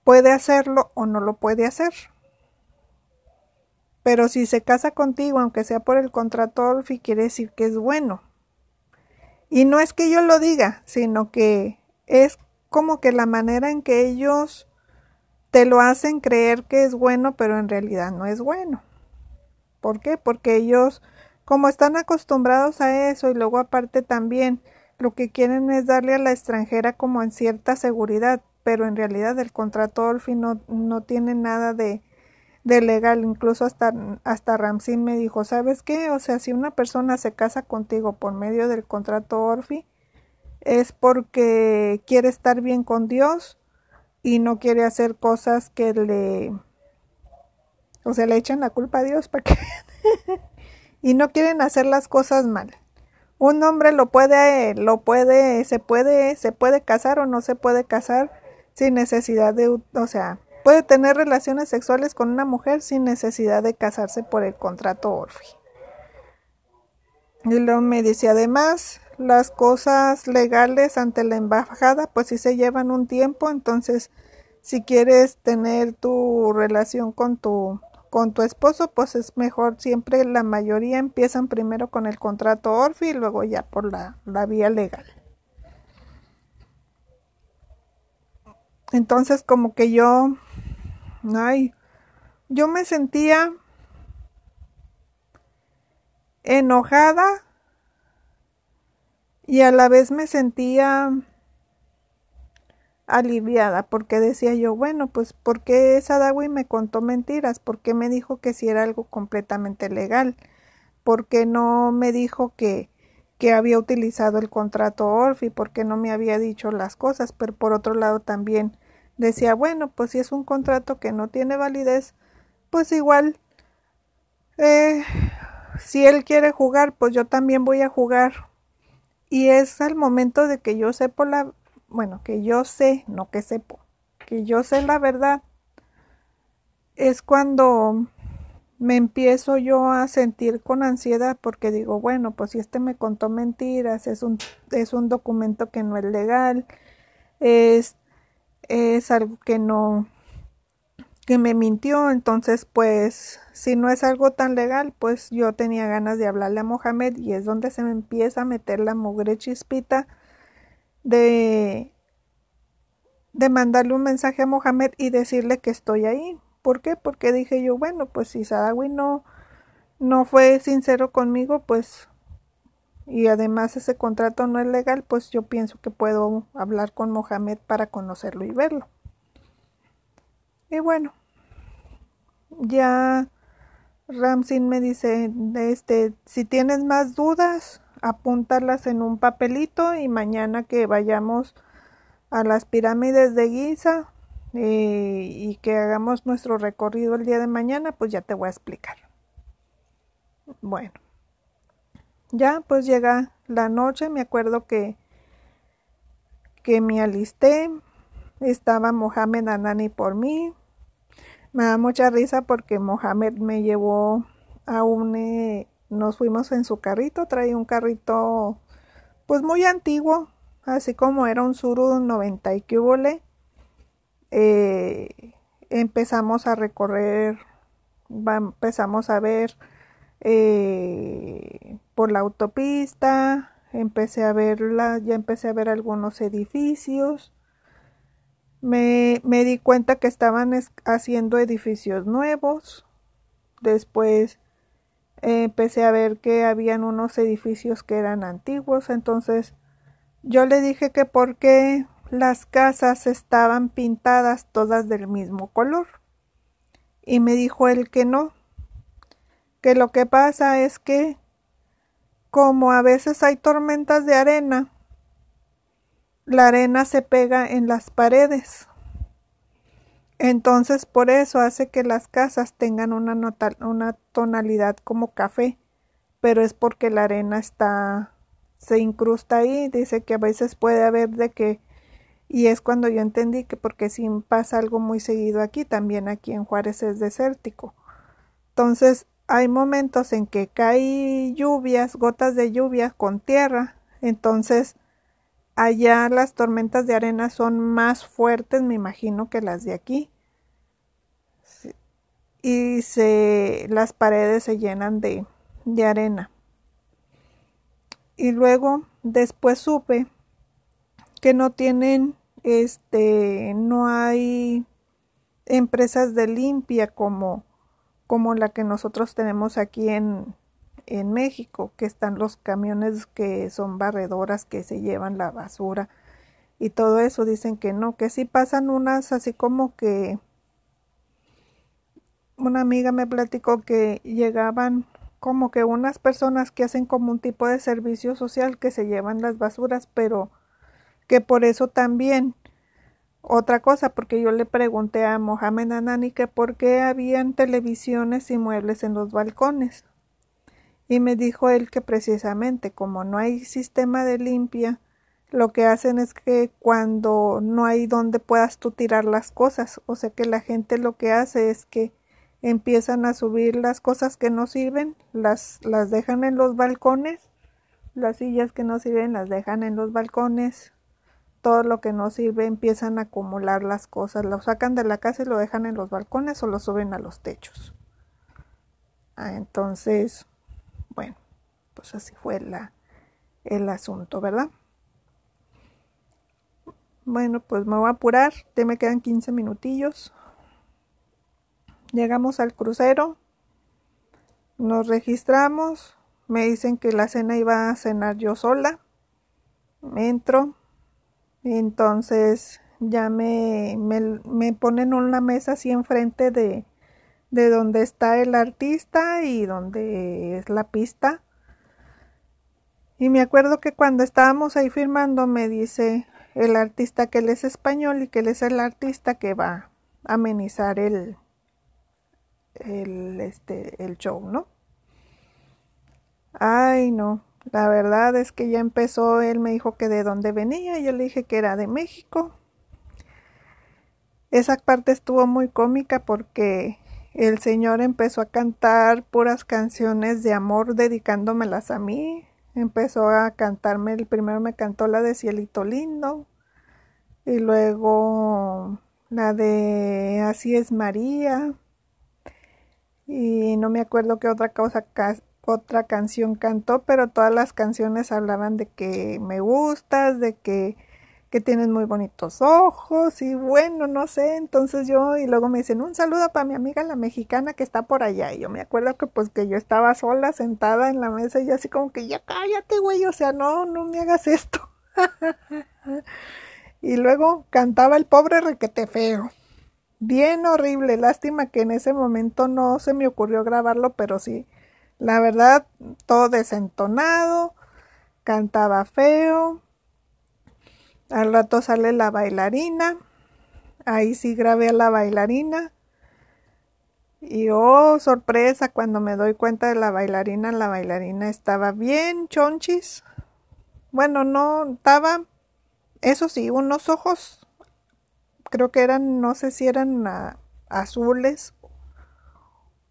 puede hacerlo o no lo puede hacer. Pero si se casa contigo, aunque sea por el contrato quiere decir que es bueno. Y no es que yo lo diga, sino que es como que la manera en que ellos te lo hacen creer que es bueno, pero en realidad no es bueno. ¿Por qué? Porque ellos, como están acostumbrados a eso y luego aparte también lo que quieren es darle a la extranjera como en cierta seguridad, pero en realidad el contrato Orfi no, no tiene nada de, de legal. Incluso hasta, hasta me dijo, ¿sabes qué? O sea, si una persona se casa contigo por medio del contrato Orfi, es porque quiere estar bien con Dios y no quiere hacer cosas que le O sea, le echan la culpa a Dios para que... y no quieren hacer las cosas mal. Un hombre lo puede, lo puede, se puede, se puede casar o no se puede casar sin necesidad de, o sea, puede tener relaciones sexuales con una mujer sin necesidad de casarse por el contrato Orfi. Y luego me dice, además, las cosas legales ante la embajada, pues sí se llevan un tiempo, entonces, si quieres tener tu relación con tu con tu esposo, pues es mejor siempre la mayoría empiezan primero con el contrato Orfi y luego ya por la, la vía legal. Entonces como que yo, ay, yo me sentía enojada y a la vez me sentía aliviada porque decía yo, bueno, pues ¿por qué Sadawi me contó mentiras? ¿Por qué me dijo que si era algo completamente legal? ¿Por qué no me dijo que, que había utilizado el contrato Orfi? ¿Por qué no me había dicho las cosas? Pero por otro lado también decía, bueno, pues si es un contrato que no tiene validez, pues igual, eh, si él quiere jugar, pues yo también voy a jugar. Y es al momento de que yo sepa la, bueno, que yo sé, no que sepo, que yo sé la verdad, es cuando me empiezo yo a sentir con ansiedad porque digo, bueno, pues si este me contó mentiras, es un, es un documento que no es legal, es, es algo que no, que me mintió, entonces pues si no es algo tan legal, pues yo tenía ganas de hablarle a Mohamed y es donde se me empieza a meter la mugre chispita de, de mandarle un mensaje a Mohamed y decirle que estoy ahí. ¿Por qué? Porque dije yo, bueno, pues si Sadawi no, no fue sincero conmigo, pues, y además ese contrato no es legal, pues yo pienso que puedo hablar con Mohamed para conocerlo y verlo. Y bueno, ya Ramsin me dice, este, si tienes más dudas, apúntalas en un papelito y mañana que vayamos a las pirámides de Giza eh, y que hagamos nuestro recorrido el día de mañana, pues ya te voy a explicar. Bueno, ya pues llega la noche, me acuerdo que, que me alisté, estaba Mohamed Anani por mí. Me da mucha risa porque Mohamed me llevó a un eh, nos fuimos en su carrito, traía un carrito pues muy antiguo, así como era un Suru 90 y que eh, empezamos a recorrer, empezamos a ver eh, por la autopista, empecé a verla, ya empecé a ver algunos edificios. Me, me di cuenta que estaban haciendo edificios nuevos. Después empecé a ver que habían unos edificios que eran antiguos, entonces yo le dije que por qué las casas estaban pintadas todas del mismo color. Y me dijo él que no, que lo que pasa es que como a veces hay tormentas de arena, la arena se pega en las paredes entonces por eso hace que las casas tengan una, una tonalidad como café, pero es porque la arena está se incrusta ahí, dice que a veces puede haber de que y es cuando yo entendí que porque si pasa algo muy seguido aquí, también aquí en Juárez es desértico. Entonces hay momentos en que cae lluvias, gotas de lluvia con tierra, entonces allá las tormentas de arena son más fuertes, me imagino, que las de aquí. Y se, las paredes se llenan de, de arena. Y luego, después supe que no tienen, este, no hay empresas de limpia como, como la que nosotros tenemos aquí en, en México, que están los camiones que son barredoras que se llevan la basura y todo eso, dicen que no, que sí pasan unas así como que una amiga me platicó que llegaban como que unas personas que hacen como un tipo de servicio social que se llevan las basuras, pero que por eso también otra cosa, porque yo le pregunté a Mohamed Anani que por qué habían televisiones y muebles en los balcones. Y me dijo él que precisamente como no hay sistema de limpia, lo que hacen es que cuando no hay donde puedas tú tirar las cosas, o sea que la gente lo que hace es que empiezan a subir las cosas que no sirven, las, las dejan en los balcones, las sillas que no sirven las dejan en los balcones, todo lo que no sirve empiezan a acumular las cosas, lo sacan de la casa y lo dejan en los balcones o lo suben a los techos. Ah, entonces, bueno, pues así fue la, el asunto, ¿verdad? Bueno, pues me voy a apurar, ya me quedan 15 minutillos. Llegamos al crucero, nos registramos, me dicen que la cena iba a cenar yo sola, entro, entonces ya me, me, ponen una mesa así enfrente de, de donde está el artista y donde es la pista. Y me acuerdo que cuando estábamos ahí firmando me dice el artista que él es español y que él es el artista que va a amenizar el, el, este, el show, ¿no? Ay, no, la verdad es que ya empezó, él me dijo que de dónde venía, yo le dije que era de México. Esa parte estuvo muy cómica porque el señor empezó a cantar puras canciones de amor dedicándomelas a mí. Empezó a cantarme, el primero me cantó la de Cielito Lindo y luego la de Así es María y no me acuerdo qué otra cosa otra canción cantó, pero todas las canciones hablaban de que me gustas, de que, que tienes muy bonitos ojos y bueno, no sé, entonces yo y luego me dicen un saludo para mi amiga la mexicana que está por allá y yo me acuerdo que pues que yo estaba sola sentada en la mesa y así como que ya cállate güey, o sea, no, no me hagas esto. y luego cantaba el pobre requete feo. Bien horrible, lástima que en ese momento no se me ocurrió grabarlo, pero sí, la verdad, todo desentonado, cantaba feo. Al rato sale la bailarina. Ahí sí grabé a la bailarina. Y oh, sorpresa, cuando me doy cuenta de la bailarina, la bailarina estaba bien chonchis. Bueno, no, estaba, eso sí, unos ojos, creo que eran, no sé si eran azules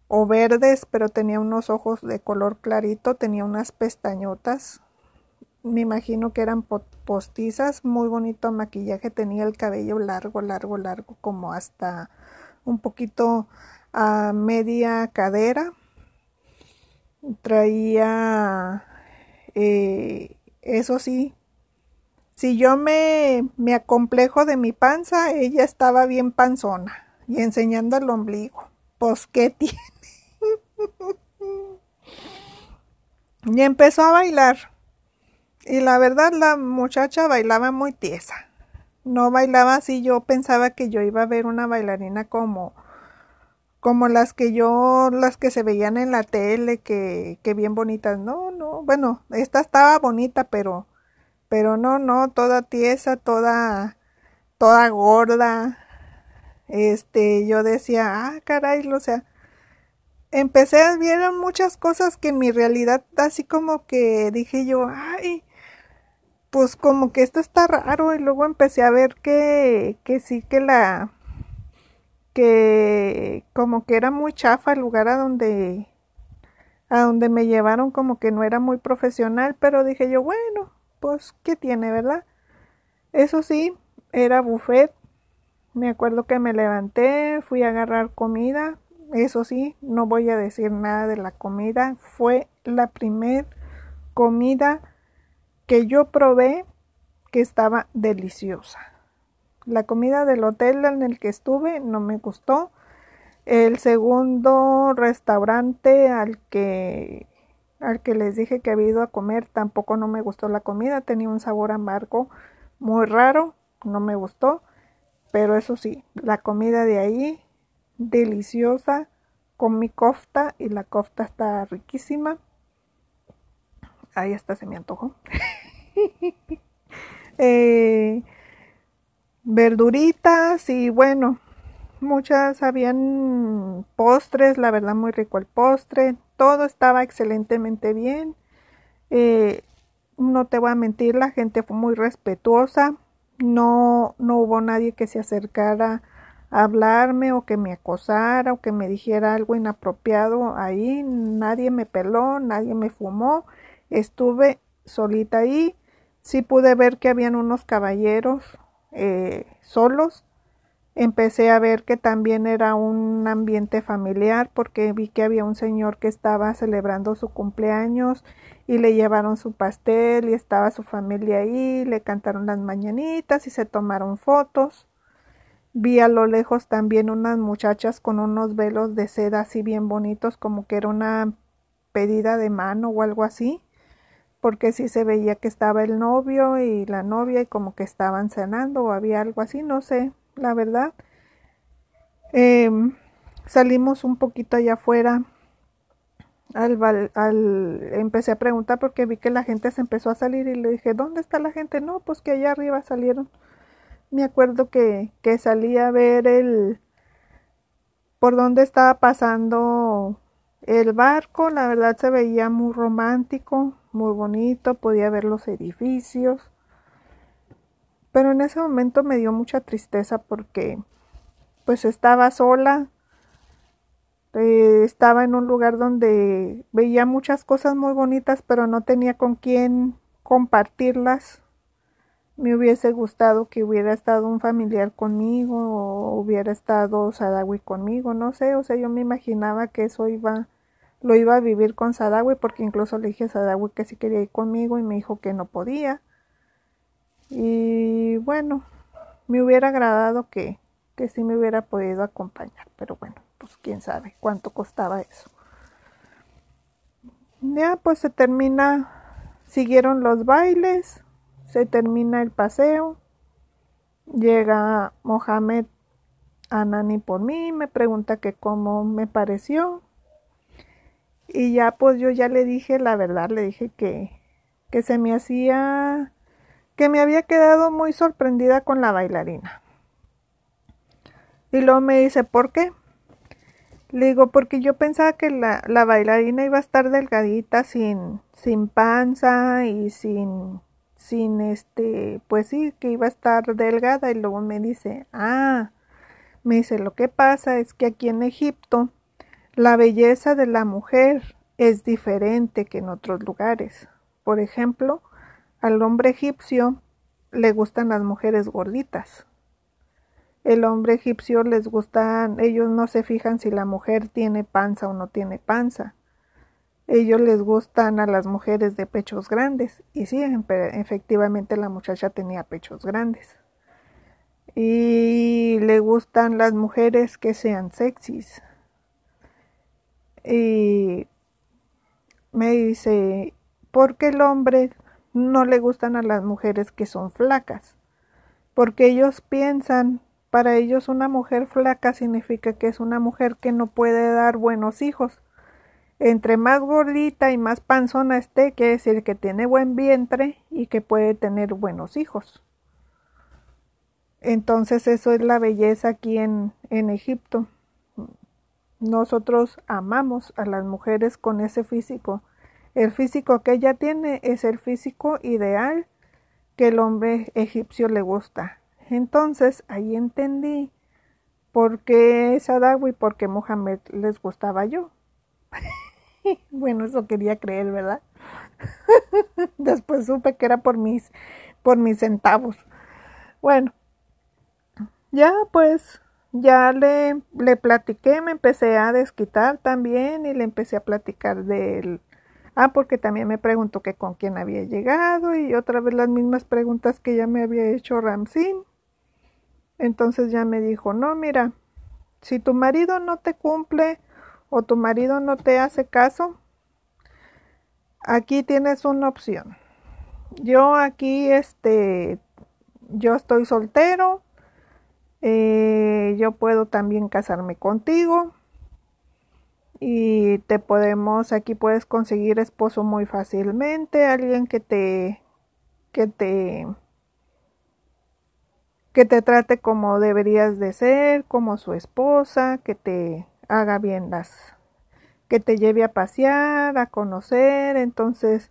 o verdes, pero tenía unos ojos de color clarito, tenía unas pestañotas, me imagino que eran postizas, muy bonito maquillaje, tenía el cabello largo, largo, largo, como hasta un poquito a media cadera, traía, eh, eso sí, si yo me, me acomplejo de mi panza, ella estaba bien panzona y enseñando el ombligo. Pues, ¿qué tiene? y empezó a bailar. Y la verdad la muchacha bailaba muy tiesa. No bailaba así, yo pensaba que yo iba a ver una bailarina como como las que yo, las que se veían en la tele, que, que bien bonitas. No, no, bueno, esta estaba bonita, pero, pero no, no, toda tiesa, toda, toda gorda. Este, yo decía, ah, caray, o sea, empecé a ver muchas cosas que en mi realidad así como que dije yo, ay, pues como que esto está raro y luego empecé a ver que, que sí que la que como que era muy chafa el lugar a donde a donde me llevaron como que no era muy profesional, pero dije yo, bueno, pues qué tiene, ¿verdad? Eso sí, era buffet. Me acuerdo que me levanté, fui a agarrar comida, eso sí, no voy a decir nada de la comida. Fue la primer comida que yo probé que estaba deliciosa. La comida del hotel en el que estuve no me gustó. El segundo restaurante al que al que les dije que había ido a comer tampoco no me gustó la comida, tenía un sabor amargo muy raro, no me gustó, pero eso sí, la comida de ahí deliciosa con mi cofta y la cofta está riquísima. Ahí hasta se me antojó. Eh, verduritas y bueno, muchas habían postres, la verdad muy rico el postre, todo estaba excelentemente bien. Eh, no te voy a mentir, la gente fue muy respetuosa, no, no hubo nadie que se acercara a hablarme o que me acosara o que me dijera algo inapropiado ahí, nadie me peló, nadie me fumó, estuve solita ahí, sí pude ver que habían unos caballeros eh, solos, empecé a ver que también era un ambiente familiar porque vi que había un señor que estaba celebrando su cumpleaños y le llevaron su pastel y estaba su familia ahí, le cantaron las mañanitas y se tomaron fotos. Vi a lo lejos también unas muchachas con unos velos de seda así bien bonitos como que era una pedida de mano o algo así porque sí se veía que estaba el novio y la novia y como que estaban cenando o había algo así, no sé, la verdad. Em, salimos un poquito allá afuera. Al, al, empecé a preguntar porque vi que la gente se empezó a salir y le dije, ¿dónde está la gente? No, pues que allá arriba salieron. Me acuerdo que, que salí a ver el por dónde estaba pasando el barco, la verdad se veía muy romántico, muy bonito, podía ver los edificios. Pero en ese momento me dio mucha tristeza porque pues estaba sola, eh, estaba en un lugar donde veía muchas cosas muy bonitas, pero no tenía con quién compartirlas. Me hubiese gustado que hubiera estado un familiar conmigo o hubiera estado Sadawi conmigo, no sé, o sea, yo me imaginaba que eso iba lo iba a vivir con Sadawi porque incluso le dije a Sadawi que si quería ir conmigo y me dijo que no podía. Y bueno, me hubiera agradado que, que sí me hubiera podido acompañar, pero bueno, pues quién sabe cuánto costaba eso. Ya pues se termina, siguieron los bailes, se termina el paseo, llega Mohamed a Nani por mí, me pregunta que cómo me pareció, y ya pues yo ya le dije la verdad, le dije que, que se me hacía, que me había quedado muy sorprendida con la bailarina. Y luego me dice, ¿por qué? Le digo, porque yo pensaba que la, la bailarina iba a estar delgadita, sin, sin panza y sin, sin este, pues sí, que iba a estar delgada. Y luego me dice, ah, me dice, lo que pasa es que aquí en Egipto la belleza de la mujer es diferente que en otros lugares. Por ejemplo, al hombre egipcio le gustan las mujeres gorditas. El hombre egipcio les gustan, ellos no se fijan si la mujer tiene panza o no tiene panza. Ellos les gustan a las mujeres de pechos grandes. Y sí, efectivamente la muchacha tenía pechos grandes. Y le gustan las mujeres que sean sexys. Y me dice, ¿por qué el hombre no le gustan a las mujeres que son flacas? Porque ellos piensan, para ellos una mujer flaca significa que es una mujer que no puede dar buenos hijos. Entre más gordita y más panzona esté, quiere decir que tiene buen vientre y que puede tener buenos hijos. Entonces eso es la belleza aquí en, en Egipto. Nosotros amamos a las mujeres con ese físico. El físico que ella tiene es el físico ideal que el hombre egipcio le gusta. Entonces ahí entendí por qué Sadawi por qué Mohamed les gustaba yo. bueno, eso quería creer, ¿verdad? Después supe que era por mis, por mis centavos. Bueno, ya pues ya le, le platiqué, me empecé a desquitar también y le empecé a platicar del... Ah, porque también me preguntó que con quién había llegado y otra vez las mismas preguntas que ya me había hecho Ramsín. Entonces ya me dijo, no, mira, si tu marido no te cumple o tu marido no te hace caso, aquí tienes una opción. Yo aquí, este, yo estoy soltero, eh, yo puedo también casarme contigo y te podemos aquí puedes conseguir esposo muy fácilmente alguien que te que te que te trate como deberías de ser, como su esposa, que te haga bien las, que te lleve a pasear, a conocer. Entonces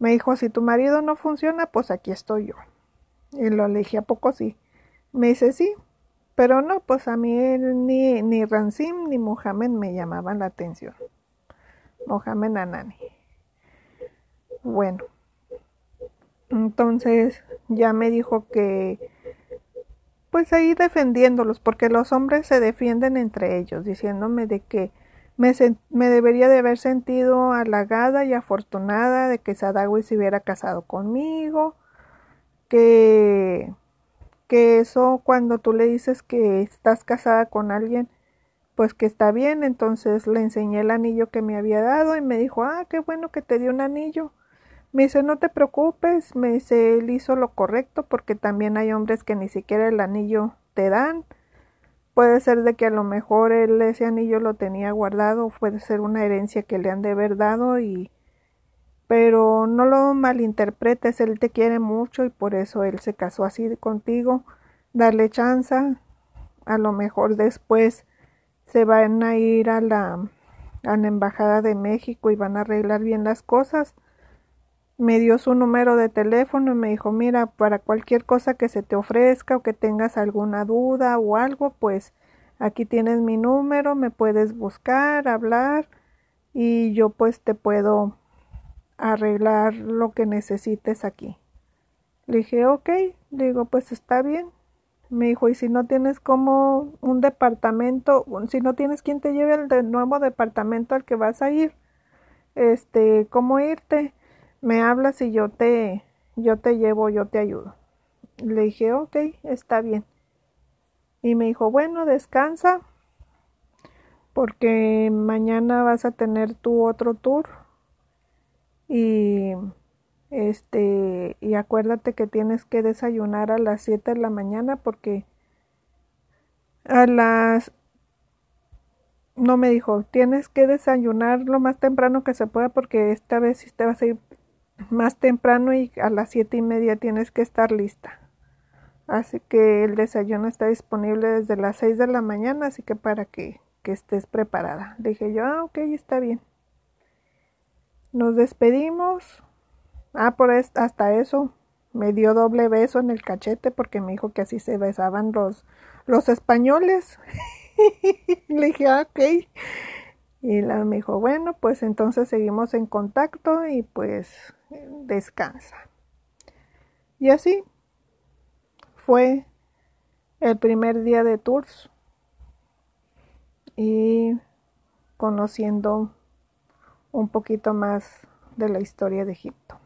me dijo, si tu marido no funciona, pues aquí estoy yo. Y lo le ¿a poco sí? Me dice, sí, pero no, pues a mí ni, ni Rancim ni Mohamed me llamaban la atención. Mohamed Anani. Bueno, entonces ya me dijo que pues ahí defendiéndolos, porque los hombres se defienden entre ellos, diciéndome de que me, me debería de haber sentido halagada y afortunada de que Sadawi se hubiera casado conmigo, que, que eso cuando tú le dices que estás casada con alguien, pues que está bien, entonces le enseñé el anillo que me había dado y me dijo, ah, qué bueno que te dio un anillo. Me dice, no te preocupes, me dice, él hizo lo correcto porque también hay hombres que ni siquiera el anillo te dan. Puede ser de que a lo mejor él ese anillo lo tenía guardado, puede ser una herencia que le han de haber dado y pero no lo malinterpretes, él te quiere mucho y por eso él se casó así contigo. Darle chance, a lo mejor después se van a ir a la, a la embajada de México y van a arreglar bien las cosas me dio su número de teléfono y me dijo, mira, para cualquier cosa que se te ofrezca o que tengas alguna duda o algo, pues aquí tienes mi número, me puedes buscar, hablar y yo pues te puedo arreglar lo que necesites aquí. Le dije, ok, digo, pues está bien. Me dijo, y si no tienes como un departamento, si no tienes quien te lleve al nuevo departamento al que vas a ir, este, ¿cómo irte? me hablas y yo te, yo te llevo, yo te ayudo. Le dije, ok, está bien. Y me dijo, bueno, descansa, porque mañana vas a tener tu otro tour. Y este, y acuérdate que tienes que desayunar a las 7 de la mañana porque a las no me dijo, tienes que desayunar lo más temprano que se pueda porque esta vez si te vas a ir más temprano y a las siete y media tienes que estar lista. Así que el desayuno está disponible desde las seis de la mañana, así que para que, que estés preparada. dije yo, ah, ok, está bien. Nos despedimos. Ah, por hasta eso me dio doble beso en el cachete porque me dijo que así se besaban los, los españoles. Le dije, ah, ok. Y la, me dijo, bueno, pues entonces seguimos en contacto y pues descansa. Y así fue el primer día de tours y conociendo un poquito más de la historia de Egipto.